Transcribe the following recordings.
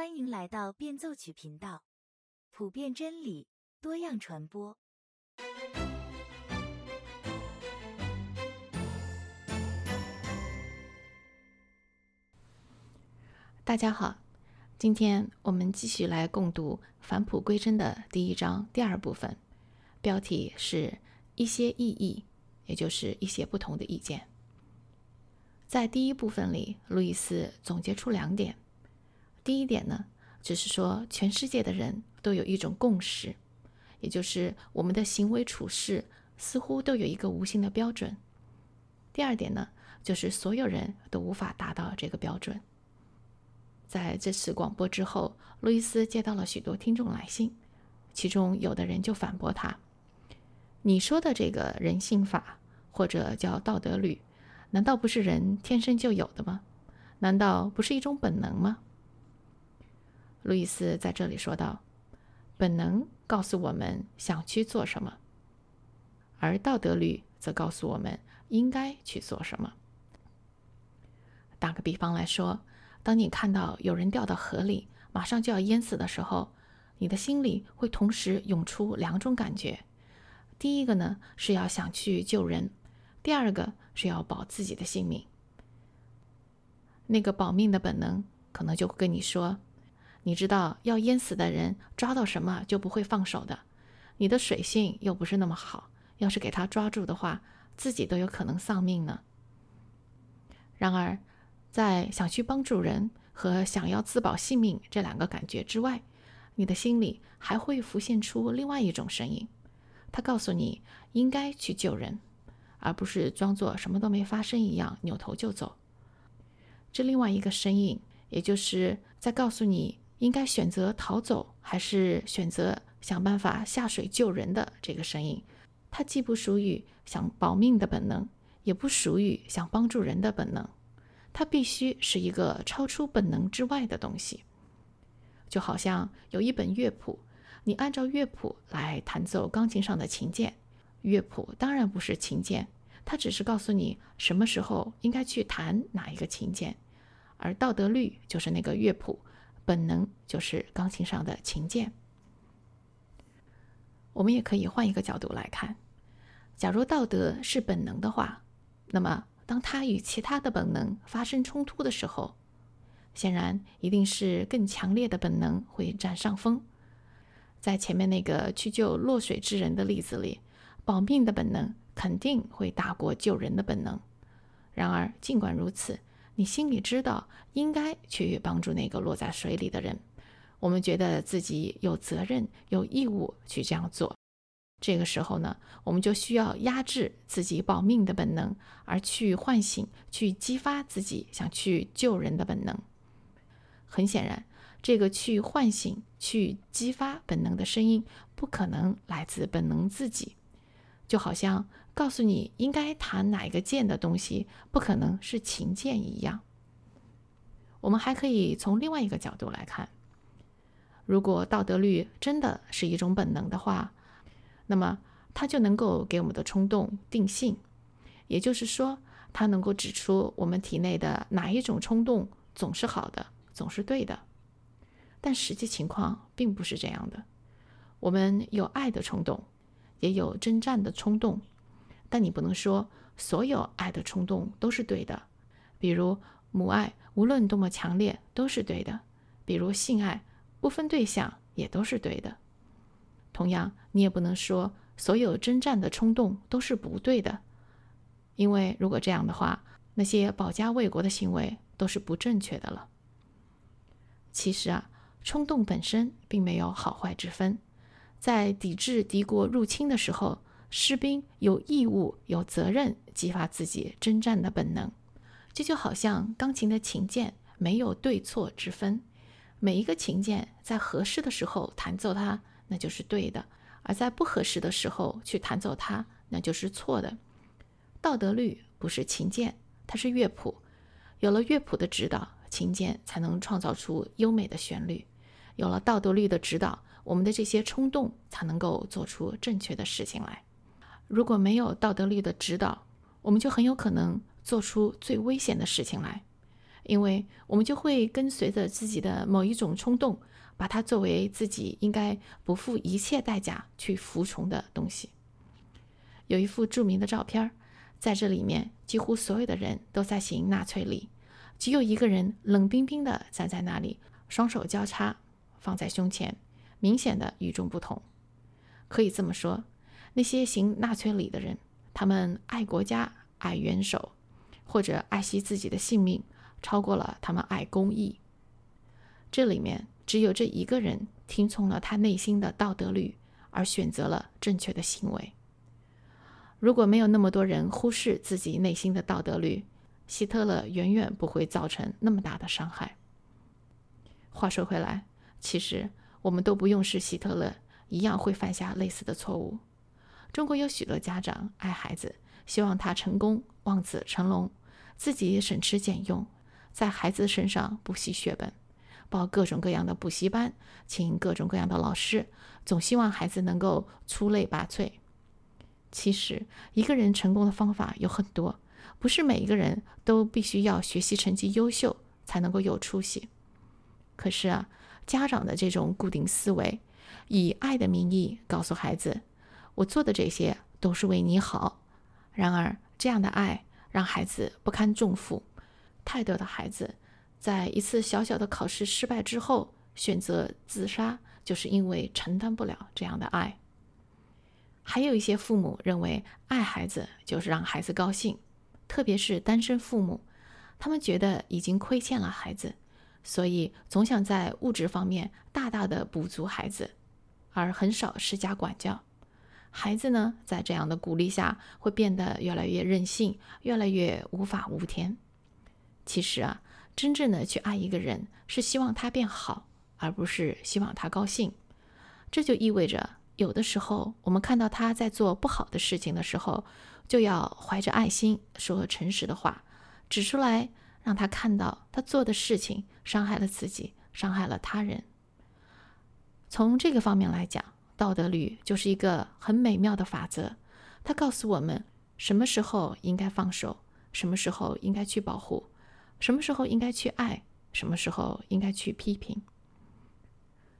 欢迎来到变奏曲频道，普遍真理，多样传播。大家好，今天我们继续来共读《返璞归真》的第一章第二部分，标题是一些异议，也就是一些不同的意见。在第一部分里，路易斯总结出两点。第一点呢，就是说全世界的人都有一种共识，也就是我们的行为处事似乎都有一个无形的标准。第二点呢，就是所有人都无法达到这个标准。在这次广播之后，路易斯接到了许多听众来信，其中有的人就反驳他：“你说的这个人性法，或者叫道德律。”难道不是人天生就有的吗？难道不是一种本能吗？路易斯在这里说道：“本能告诉我们想去做什么，而道德律则告诉我们应该去做什么。”打个比方来说，当你看到有人掉到河里，马上就要淹死的时候，你的心里会同时涌出两种感觉：第一个呢是要想去救人。第二个是要保自己的性命。那个保命的本能可能就会跟你说：“你知道要淹死的人抓到什么就不会放手的。你的水性又不是那么好，要是给他抓住的话，自己都有可能丧命呢。”然而，在想去帮助人和想要自保性命这两个感觉之外，你的心里还会浮现出另外一种声音，他告诉你应该去救人。而不是装作什么都没发生一样扭头就走。这另外一个声音，也就是在告诉你应该选择逃走还是选择想办法下水救人的这个声音，它既不属于想保命的本能，也不属于想帮助人的本能，它必须是一个超出本能之外的东西。就好像有一本乐谱，你按照乐谱来弹奏钢琴上的琴键。乐谱当然不是琴键，它只是告诉你什么时候应该去弹哪一个琴键，而道德律就是那个乐谱，本能就是钢琴上的琴键。我们也可以换一个角度来看，假如道德是本能的话，那么当它与其他的本能发生冲突的时候，显然一定是更强烈的本能会占上风。在前面那个去救落水之人的例子里。保命的本能肯定会大过救人的本能。然而，尽管如此，你心里知道应该去帮助那个落在水里的人。我们觉得自己有责任、有义务去这样做。这个时候呢，我们就需要压制自己保命的本能，而去唤醒、去激发自己想去救人的本能。很显然，这个去唤醒、去激发本能的声音，不可能来自本能自己。就好像告诉你应该弹哪一个键的东西，不可能是琴键一样。我们还可以从另外一个角度来看：如果道德律真的是一种本能的话，那么它就能够给我们的冲动定性，也就是说，它能够指出我们体内的哪一种冲动总是好的，总是对的。但实际情况并不是这样的，我们有爱的冲动。也有征战的冲动，但你不能说所有爱的冲动都是对的。比如母爱，无论多么强烈都是对的；比如性爱，不分对象也都是对的。同样，你也不能说所有征战的冲动都是不对的，因为如果这样的话，那些保家卫国的行为都是不正确的了。其实啊，冲动本身并没有好坏之分。在抵制敌国入侵的时候，士兵有义务、有责任激发自己征战的本能。这就好像钢琴的琴键没有对错之分，每一个琴键在合适的时候弹奏它，那就是对的；而在不合适的时候去弹奏它，那就是错的。道德律不是琴键，它是乐谱。有了乐谱的指导，琴键才能创造出优美的旋律。有了道德律的指导。我们的这些冲动才能够做出正确的事情来。如果没有道德律的指导，我们就很有可能做出最危险的事情来。因为我们就会跟随着自己的某一种冲动，把它作为自己应该不付一切代价去服从的东西。有一幅著名的照片，在这里面，几乎所有的人都在行纳粹礼，只有一个人冷冰冰地站在那里，双手交叉放在胸前，明显的与众不同。可以这么说，那些行纳粹礼的人，他们爱国家、爱元首，或者爱惜自己的性命，超过了他们爱公义。这里面只有这一个人听从了他内心的道德律，而选择了正确的行为。如果没有那么多人忽视自己内心的道德律，希特勒远远不会造成那么大的伤害。话说回来，其实我们都不用是希特勒，一样会犯下类似的错误。中国有许多家长爱孩子，希望他成功，望子成龙，自己省吃俭用，在孩子身上不惜血本，报各种各样的补习班，请各种各样的老师，总希望孩子能够出类拔萃。其实，一个人成功的方法有很多，不是每一个人都必须要学习成绩优秀才能够有出息。可是啊，家长的这种固定思维，以爱的名义告诉孩子：“我做的这些都是为你好。”然而，这样的爱让孩子不堪重负。太多的孩子在一次小小的考试失败之后选择自杀，就是因为承担不了这样的爱。还有一些父母认为，爱孩子就是让孩子高兴，特别是单身父母，他们觉得已经亏欠了孩子，所以总想在物质方面大大的补足孩子，而很少施加管教。孩子呢，在这样的鼓励下，会变得越来越任性，越来越无法无天。其实啊，真正的去爱一个人，是希望他变好，而不是希望他高兴。这就意味着。有的时候，我们看到他在做不好的事情的时候，就要怀着爱心说诚实的话，指出来，让他看到他做的事情伤害了自己，伤害了他人。从这个方面来讲，道德律就是一个很美妙的法则，它告诉我们什么时候应该放手，什么时候应该去保护，什么时候应该去爱，什么时候应该去批评。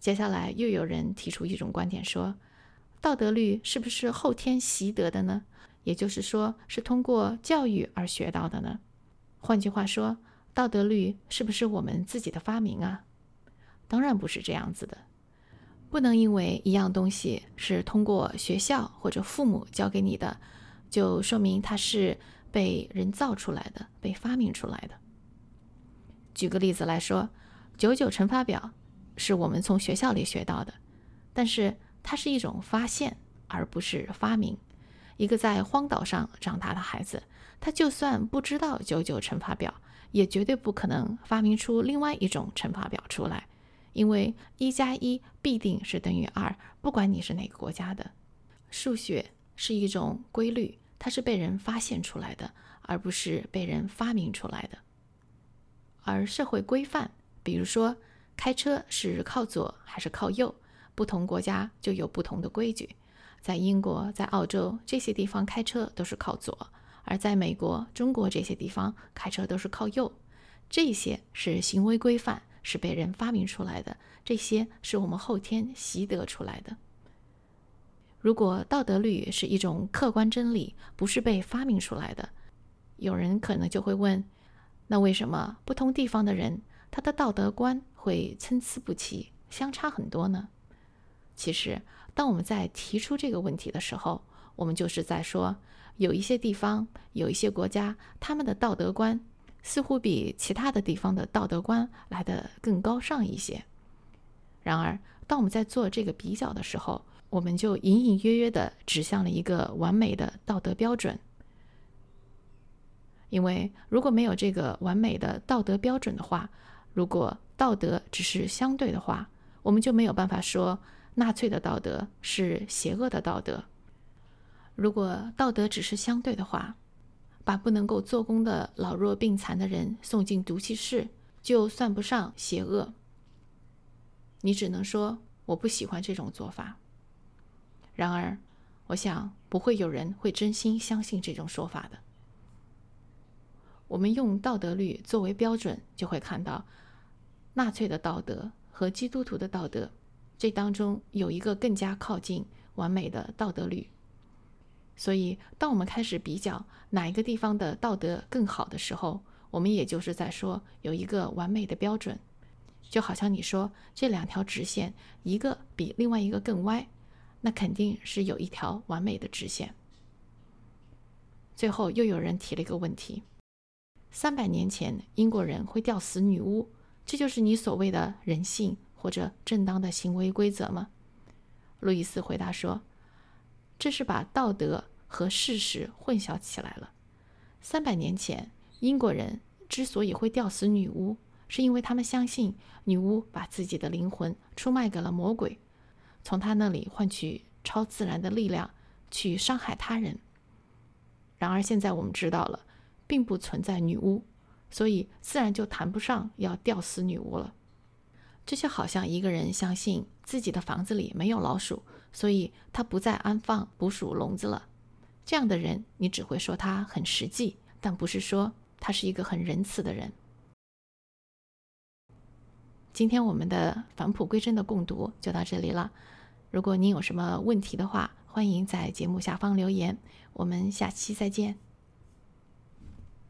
接下来又有人提出一种观点，说道德律是不是后天习得的呢？也就是说，是通过教育而学到的呢？换句话说，道德律是不是我们自己的发明啊？当然不是这样子的，不能因为一样东西是通过学校或者父母教给你的，就说明它是被人造出来的、被发明出来的。举个例子来说，九九乘法表。是我们从学校里学到的，但是它是一种发现，而不是发明。一个在荒岛上长大的孩子，他就算不知道九九乘法表，也绝对不可能发明出另外一种乘法表出来，因为一加一必定是等于二，不管你是哪个国家的。数学是一种规律，它是被人发现出来的，而不是被人发明出来的。而社会规范，比如说。开车是靠左还是靠右？不同国家就有不同的规矩。在英国、在澳洲这些地方开车都是靠左，而在美国、中国这些地方开车都是靠右。这些是行为规范，是被人发明出来的，这些是我们后天习得出来的。如果道德律是一种客观真理，不是被发明出来的，有人可能就会问：那为什么不同地方的人？他的道德观会参差不齐，相差很多呢。其实，当我们在提出这个问题的时候，我们就是在说，有一些地方、有一些国家，他们的道德观似乎比其他的地方的道德观来得更高尚一些。然而，当我们在做这个比较的时候，我们就隐隐约约地指向了一个完美的道德标准。因为如果没有这个完美的道德标准的话，如果道德只是相对的话，我们就没有办法说纳粹的道德是邪恶的道德。如果道德只是相对的话，把不能够做工的老弱病残的人送进毒气室，就算不上邪恶。你只能说我不喜欢这种做法。然而，我想不会有人会真心相信这种说法的。我们用道德律作为标准，就会看到纳粹的道德和基督徒的道德，这当中有一个更加靠近完美的道德律。所以，当我们开始比较哪一个地方的道德更好的时候，我们也就是在说有一个完美的标准。就好像你说这两条直线，一个比另外一个更歪，那肯定是有一条完美的直线。最后又有人提了一个问题：三百年前英国人会吊死女巫，这就是你所谓的人性或者正当的行为规则吗？路易斯回答说：“这是把道德和事实混淆起来了。三百年前英国人之所以会吊死女巫。”是因为他们相信女巫把自己的灵魂出卖给了魔鬼，从他那里换取超自然的力量去伤害他人。然而现在我们知道了，并不存在女巫，所以自然就谈不上要吊死女巫了。这就好像一个人相信自己的房子里没有老鼠，所以他不再安放捕鼠笼子了。这样的人，你只会说他很实际，但不是说他是一个很仁慈的人。今天我们的返璞归真的共读就到这里了。如果您有什么问题的话，欢迎在节目下方留言。我们下期再见。